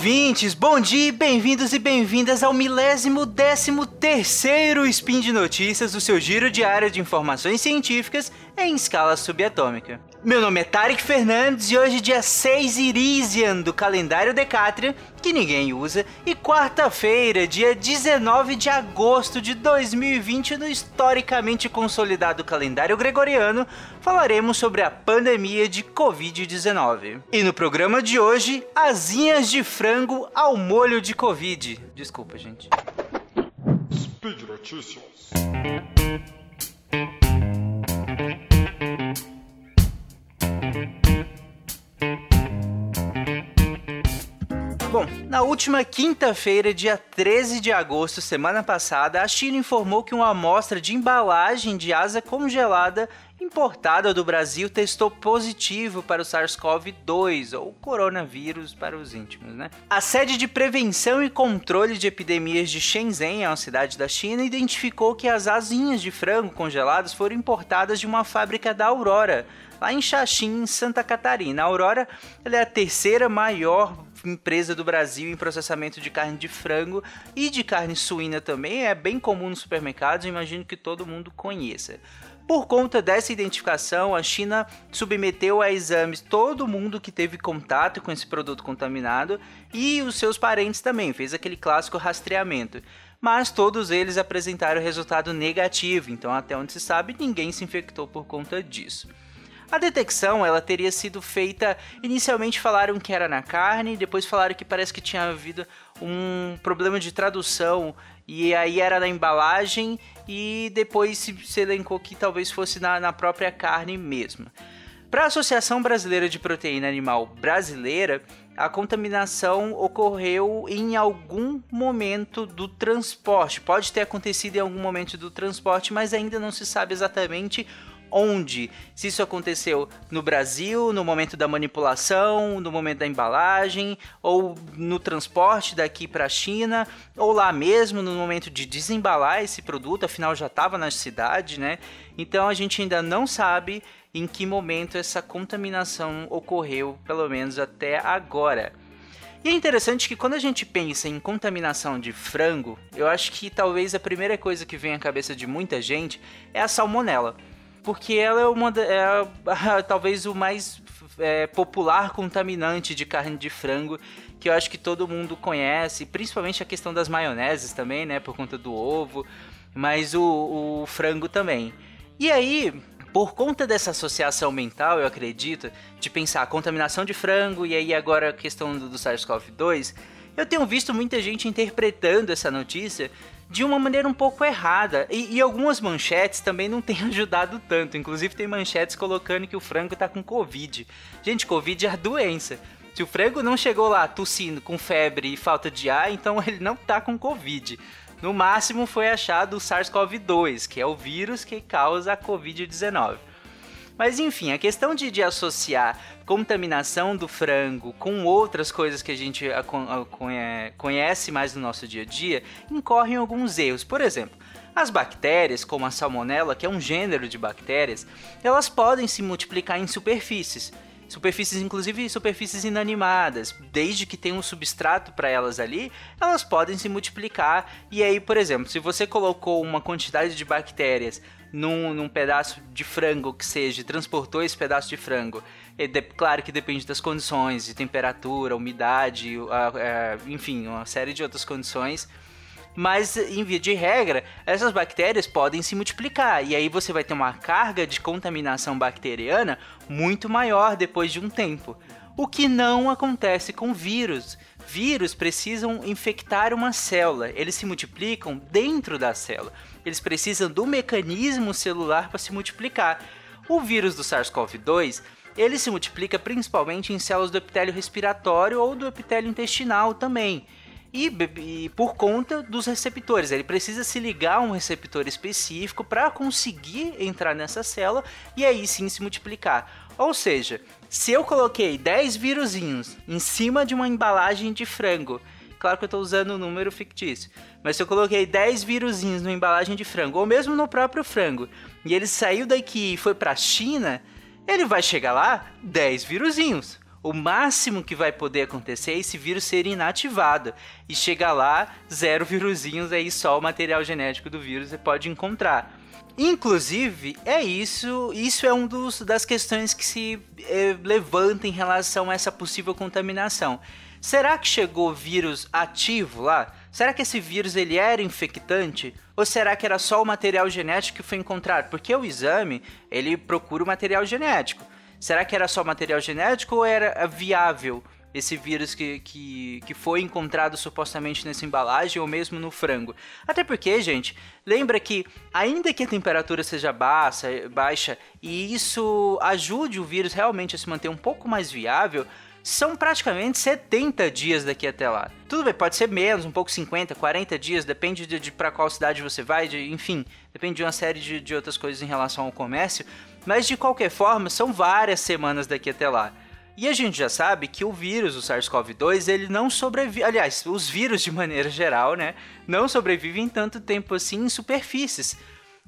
ouvintes, bom dia, bem-vindos e bem-vindas ao milésimo décimo terceiro Spin de Notícias do seu giro diário de informações científicas em escala subatômica. Meu nome é Tarek Fernandes e hoje dia 6 Irisian do calendário Decátria, que ninguém usa, e quarta-feira, dia 19 de agosto de 2020 no historicamente consolidado calendário gregoriano, falaremos sobre a pandemia de Covid-19. E no programa de hoje, asinhas de frango ao molho de Covid. Desculpa, gente. Speed Notícias. Bom, na última quinta-feira, dia 13 de agosto, semana passada, a China informou que uma amostra de embalagem de asa congelada importada do Brasil testou positivo para o SARS-CoV-2, ou coronavírus para os íntimos, né? A sede de prevenção e controle de epidemias de Shenzhen, uma cidade da China, identificou que as asinhas de frango congeladas foram importadas de uma fábrica da Aurora, lá em Xaxim, Santa Catarina. A Aurora é a terceira maior empresa do Brasil em processamento de carne de frango e de carne suína também. É bem comum nos supermercados, imagino que todo mundo conheça. Por conta dessa identificação, a China submeteu a exames todo mundo que teve contato com esse produto contaminado e os seus parentes também, fez aquele clássico rastreamento. Mas todos eles apresentaram resultado negativo, então até onde se sabe, ninguém se infectou por conta disso. A detecção ela teria sido feita. Inicialmente falaram que era na carne, depois falaram que parece que tinha havido um problema de tradução e aí era na embalagem e depois se, se elencou que talvez fosse na, na própria carne mesmo. Para a Associação Brasileira de Proteína Animal Brasileira, a contaminação ocorreu em algum momento do transporte. Pode ter acontecido em algum momento do transporte, mas ainda não se sabe exatamente onde? Se isso aconteceu no Brasil, no momento da manipulação, no momento da embalagem, ou no transporte daqui para a China, ou lá mesmo no momento de desembalar esse produto, afinal já estava na cidade, né? Então a gente ainda não sabe em que momento essa contaminação ocorreu, pelo menos até agora. E é interessante que quando a gente pensa em contaminação de frango, eu acho que talvez a primeira coisa que vem à cabeça de muita gente é a salmonela porque ela é uma é, talvez o mais é, popular contaminante de carne de frango que eu acho que todo mundo conhece, principalmente a questão das maioneses também, né, por conta do ovo, mas o, o frango também. E aí, por conta dessa associação mental, eu acredito, de pensar a contaminação de frango e aí agora a questão do, do SARS-CoV-2, eu tenho visto muita gente interpretando essa notícia de uma maneira um pouco errada. E, e, algumas manchetes também não têm ajudado tanto. Inclusive tem manchetes colocando que o frango tá com Covid. Gente, Covid é a doença. Se o frango não chegou lá tossindo, com febre e falta de ar, então ele não tá com Covid. No máximo foi achado o SARS-CoV-2, que é o vírus que causa a Covid-19. Mas enfim, a questão de, de associar contaminação do frango com outras coisas que a gente conhece mais no nosso dia a dia, incorrem alguns erros. Por exemplo, as bactérias, como a salmonela, que é um gênero de bactérias, elas podem se multiplicar em superfícies. Superfícies, inclusive superfícies inanimadas, desde que tenha um substrato para elas ali, elas podem se multiplicar. E aí, por exemplo, se você colocou uma quantidade de bactérias num, num pedaço de frango que seja, transportou esse pedaço de frango. É de, claro que depende das condições, de temperatura, umidade, a, a, enfim, uma série de outras condições. Mas, em via de regra, essas bactérias podem se multiplicar. E aí você vai ter uma carga de contaminação bacteriana muito maior depois de um tempo. O que não acontece com vírus. Vírus precisam infectar uma célula, eles se multiplicam dentro da célula. Eles precisam do mecanismo celular para se multiplicar. O vírus do SARS-CoV-2 ele se multiplica principalmente em células do epitélio respiratório ou do epitélio intestinal também. E, e, por conta dos receptores. Ele precisa se ligar a um receptor específico para conseguir entrar nessa célula e aí sim se multiplicar. Ou seja, se eu coloquei 10 vírusinhos em cima de uma embalagem de frango Claro que eu estou usando um número fictício. Mas se eu coloquei 10 vírusinhos numa embalagem de frango, ou mesmo no próprio frango, e ele saiu daqui e foi para a China, ele vai chegar lá 10 vírusinhos. O máximo que vai poder acontecer é esse vírus ser inativado e chegar lá, zero vírusinhos, aí só o material genético do vírus você pode encontrar. Inclusive, é isso, isso é um dos das questões que se é, levanta em relação a essa possível contaminação. Será que chegou vírus ativo lá? Será que esse vírus ele era infectante? Ou será que era só o material genético que foi encontrado? Porque o exame, ele procura o material genético. Será que era só material genético ou era viável esse vírus que, que, que foi encontrado supostamente nessa embalagem ou mesmo no frango? Até porque, gente, lembra que ainda que a temperatura seja baixa, baixa e isso ajude o vírus realmente a se manter um pouco mais viável, são praticamente 70 dias daqui até lá. Tudo bem, pode ser menos, um pouco 50, 40 dias, depende de, de para qual cidade você vai, de, enfim, depende de uma série de, de outras coisas em relação ao comércio, mas de qualquer forma, são várias semanas daqui até lá. E a gente já sabe que o vírus, o SARS-CoV-2, ele não sobrevive. Aliás, os vírus de maneira geral, né? Não sobrevivem tanto tempo assim em superfícies.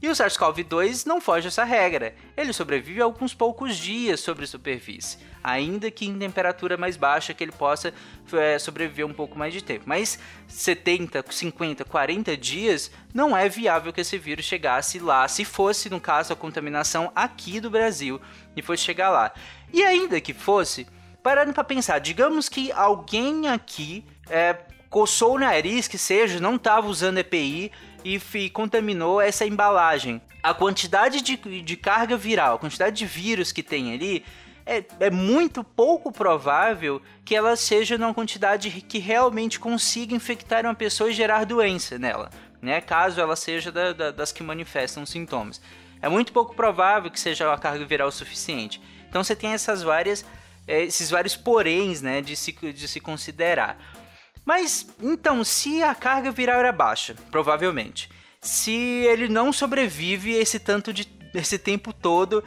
E o SARS-CoV-2 não foge essa regra. Ele sobrevive alguns poucos dias sobre superfície, ainda que em temperatura mais baixa que ele possa é, sobreviver um pouco mais de tempo. Mas 70, 50, 40 dias não é viável que esse vírus chegasse lá, se fosse, no caso, a contaminação aqui do Brasil e fosse chegar lá. E ainda que fosse, parando para pensar, digamos que alguém aqui é, coçou o nariz, que seja, não estava usando EPI e, e contaminou essa embalagem. A quantidade de, de carga viral, a quantidade de vírus que tem ali, é, é, muito pouco provável que ela seja numa quantidade que realmente consiga infectar uma pessoa e gerar doença nela, né? Caso ela seja da, da, das que manifestam sintomas. É muito pouco provável que seja uma carga viral suficiente. Então você tem essas várias, é, esses vários poréns, né, de se, de se considerar. Mas então, se a carga viral era baixa, provavelmente, se ele não sobrevive esse tanto de esse tempo todo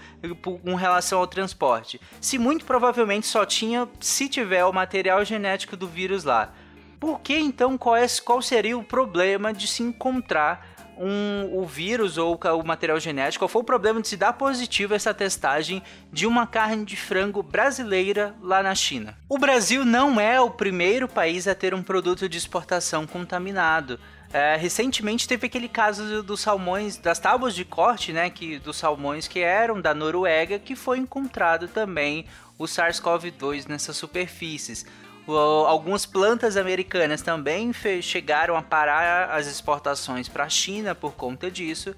com relação ao transporte, se muito provavelmente só tinha se tiver o material genético do vírus lá. Por que então qual, é, qual seria o problema de se encontrar um, o vírus ou o material genético, qual foi o problema de se dar positivo essa testagem de uma carne de frango brasileira lá na China. O Brasil não é o primeiro país a ter um produto de exportação contaminado. É, recentemente teve aquele caso dos salmões, das tábuas de corte, né, que dos salmões que eram da Noruega, que foi encontrado também o SARS-CoV-2 nessas superfícies algumas plantas americanas também chegaram a parar as exportações para a China por conta disso.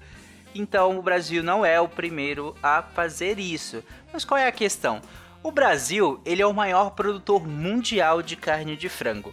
Então o Brasil não é o primeiro a fazer isso. Mas qual é a questão? O Brasil ele é o maior produtor mundial de carne de frango.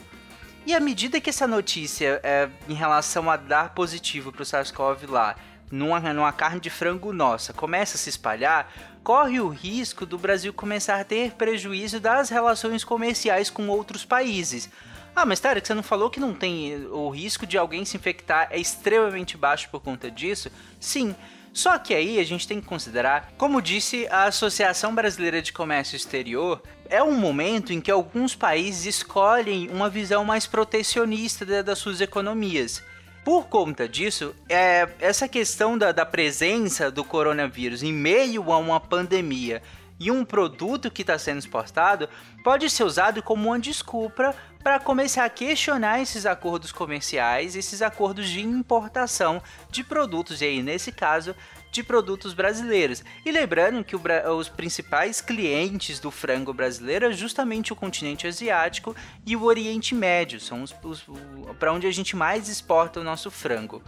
E à medida que essa notícia é, em relação a dar positivo para o SARS-CoV lá numa, numa carne de frango nossa começa a se espalhar, corre o risco do Brasil começar a ter prejuízo das relações comerciais com outros países. Ah, mas Tarek, você não falou que não tem o risco de alguém se infectar é extremamente baixo por conta disso? Sim. Só que aí a gente tem que considerar, como disse a Associação Brasileira de Comércio Exterior, é um momento em que alguns países escolhem uma visão mais protecionista das suas economias. Por conta disso, é, essa questão da, da presença do coronavírus em meio a uma pandemia e um produto que está sendo exportado pode ser usado como uma desculpa para começar a questionar esses acordos comerciais, esses acordos de importação de produtos, e aí nesse caso de produtos brasileiros. E lembrando que os principais clientes do frango brasileiro é justamente o continente asiático e o Oriente Médio, são os para onde a gente mais exporta o nosso frango.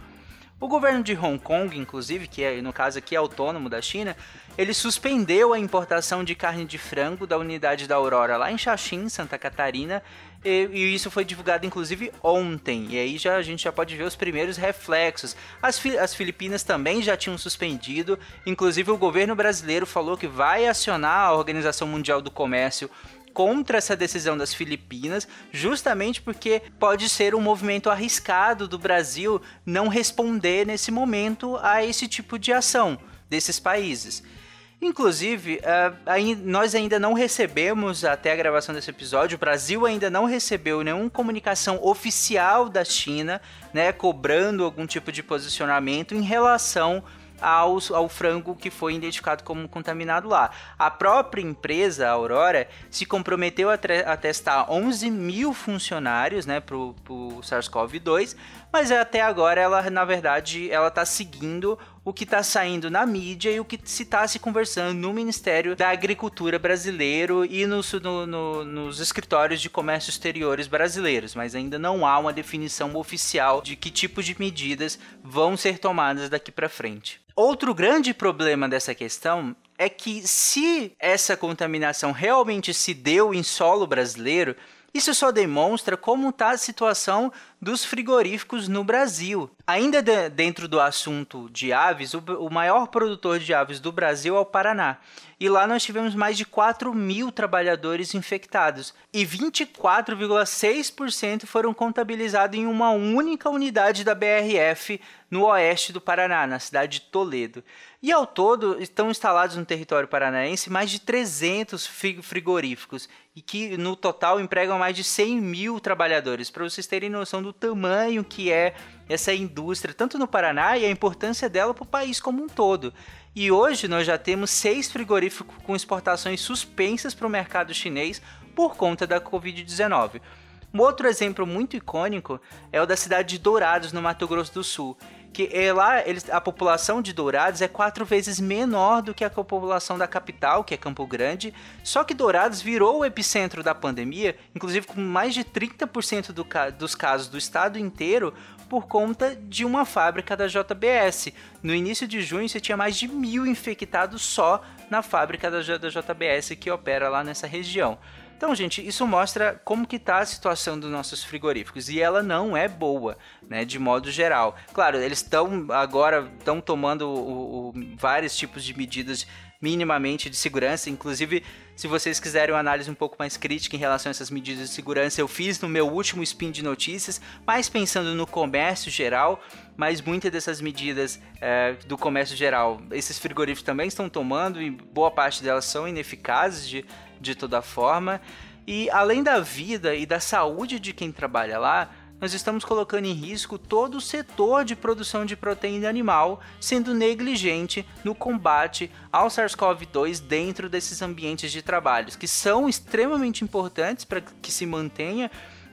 O governo de Hong Kong, inclusive, que é, no caso aqui é autônomo da China, ele suspendeu a importação de carne de frango da unidade da Aurora lá em Xaxim, Santa Catarina, e, e, isso foi divulgado inclusive ontem. E aí já a gente já pode ver os primeiros reflexos. As, fi as Filipinas também já tinham suspendido, inclusive o governo brasileiro falou que vai acionar a Organização Mundial do Comércio contra essa decisão das Filipinas, justamente porque pode ser um movimento arriscado do Brasil não responder nesse momento a esse tipo de ação desses países. Inclusive, uh, nós ainda não recebemos, até a gravação desse episódio, o Brasil ainda não recebeu nenhuma comunicação oficial da China, né, cobrando algum tipo de posicionamento em relação ao, ao frango que foi identificado como contaminado lá. A própria empresa, a Aurora, se comprometeu a, a testar 11 mil funcionários né, para o SARS-CoV-2, mas até agora ela, na verdade, ela está seguindo o que está saindo na mídia e o que se está se conversando no Ministério da Agricultura brasileiro e no, no, nos escritórios de comércio exteriores brasileiros, mas ainda não há uma definição oficial de que tipo de medidas vão ser tomadas daqui para frente. Outro grande problema dessa questão é que se essa contaminação realmente se deu em solo brasileiro, isso só demonstra como está a situação dos frigoríficos no Brasil. Ainda de, dentro do assunto de aves, o, o, maior produtor de aves do Brasil é o Paraná. E lá nós tivemos mais de 4 mil trabalhadores infectados. E 24,6% foram contabilizados em uma única unidade da BRF no oeste do Paraná, na cidade de Toledo. E ao todo estão instalados no território paranaense mais de 300 frigoríficos e que no total empregam mais de 100 mil trabalhadores. Para vocês terem noção do tamanho que é essa indústria, tanto no Paraná e a importância dela para o país como um todo. E hoje nós já temos seis frigoríficos com exportações suspensas para o mercado chinês por conta da Covid-19. Um outro exemplo muito icônico é o da cidade de Dourados, no Mato Grosso do Sul, que é lá eles, a população de Dourados é quatro vezes menor do que a população da capital, que é Campo Grande. Só que Dourados virou o epicentro da pandemia, inclusive com mais de 30% do, dos casos do estado inteiro, por conta de uma fábrica da JBS. No início de junho, você tinha mais de mil infectados só na fábrica da, JBS que opera lá nessa região. Então, gente, isso mostra como que está a situação dos nossos frigoríficos e ela não é boa, né, de modo geral. Claro, eles estão agora estão tomando o, o, vários tipos de medidas minimamente de segurança. Inclusive, se vocês quiserem uma análise um pouco mais crítica em relação a essas medidas de segurança, eu fiz no meu último spin de notícias, mais pensando no comércio geral, mas muitas dessas medidas é, do comércio geral, esses frigoríficos também estão tomando e boa parte delas são ineficazes de, de toda forma. E além da vida e da saúde de quem trabalha lá, nós estamos colocando em risco todo o setor de produção de proteína animal, sendo negligente no combate ao SARS-CoV-2 dentro desses ambientes de trabalho, que são extremamente importantes para que se mantenha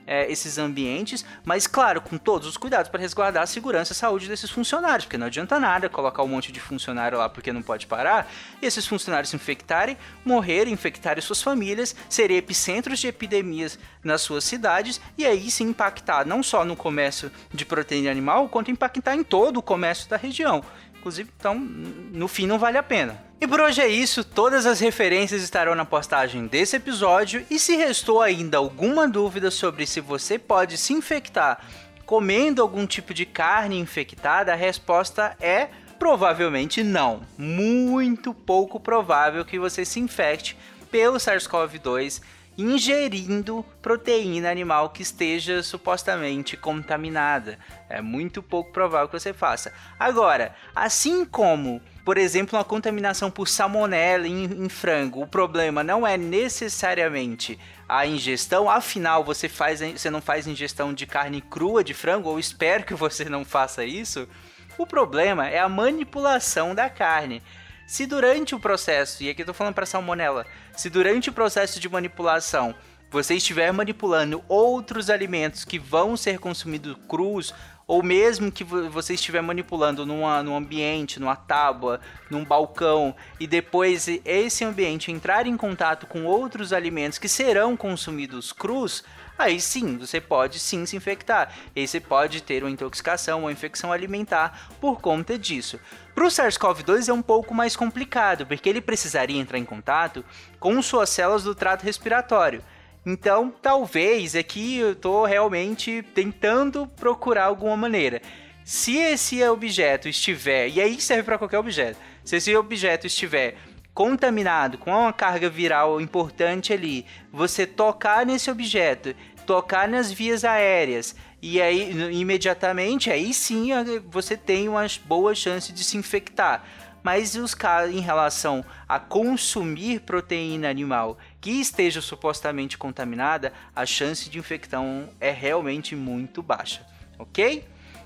é, esses ambientes, mas claro, com todos os cuidados para resguardar a segurança e a saúde desses funcionários, porque não adianta nada colocar um monte de funcionário lá porque não pode parar, e esses funcionários se infectarem, morrerem, infectarem suas famílias, serem epicentros de epidemias nas suas cidades, e aí se impactar não só no comércio de proteína animal, quanto impactar em todo o comércio da região. Inclusive, então, no fim, não vale a pena. E por hoje é isso, todas as referências estarão na postagem desse episódio. E se restou ainda alguma dúvida sobre se você pode se infectar comendo algum tipo de carne infectada, a resposta é provavelmente não. Muito pouco provável que você se infecte pelo SARS-CoV-2 ingerindo proteína animal que esteja supostamente contaminada. É muito pouco provável que você faça. Agora, assim como, por exemplo, uma contaminação por salmonela em, em frango, o problema não é necessariamente a ingestão, afinal você faz você não faz ingestão de carne crua de frango ou espero que você não faça isso. O problema é a manipulação da carne. Se durante o processo, e aqui eu tô falando para salmonela, se durante o processo de manipulação você estiver manipulando outros alimentos que vão ser consumidos crus, ou mesmo que você estiver manipulando numa, num ambiente, numa tábua, num balcão, e depois esse ambiente entrar em contato com outros alimentos que serão consumidos crus, aí sim, você pode sim se infectar. E você pode ter uma intoxicação ou infecção alimentar por conta disso. Para o SARS-CoV-2 é um pouco mais complicado, porque ele precisaria entrar em contato com suas células do trato respiratório. Então, talvez aqui eu estou realmente tentando procurar alguma maneira. Se esse objeto estiver, e aí serve para qualquer objeto, se esse objeto estiver contaminado com uma carga viral importante ali, você tocar nesse objeto, tocar nas vias aéreas e aí imediatamente aí sim você tem uma boa chance de se infectar. Mas os casos em relação a consumir proteína animal que esteja supostamente contaminada, a chance de infecção é realmente muito baixa, ok?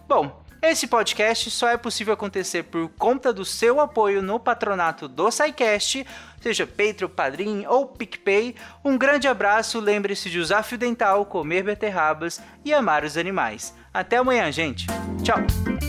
Bom, Esse podcast só é possível acontecer por conta do seu apoio no patronato do SciCast, seja Patreon, Padrim ou PicPay. Um grande abraço, lembre-se de usar fio dental, comer beterrabas e amar os animais. Até amanhã, gente. Tchau!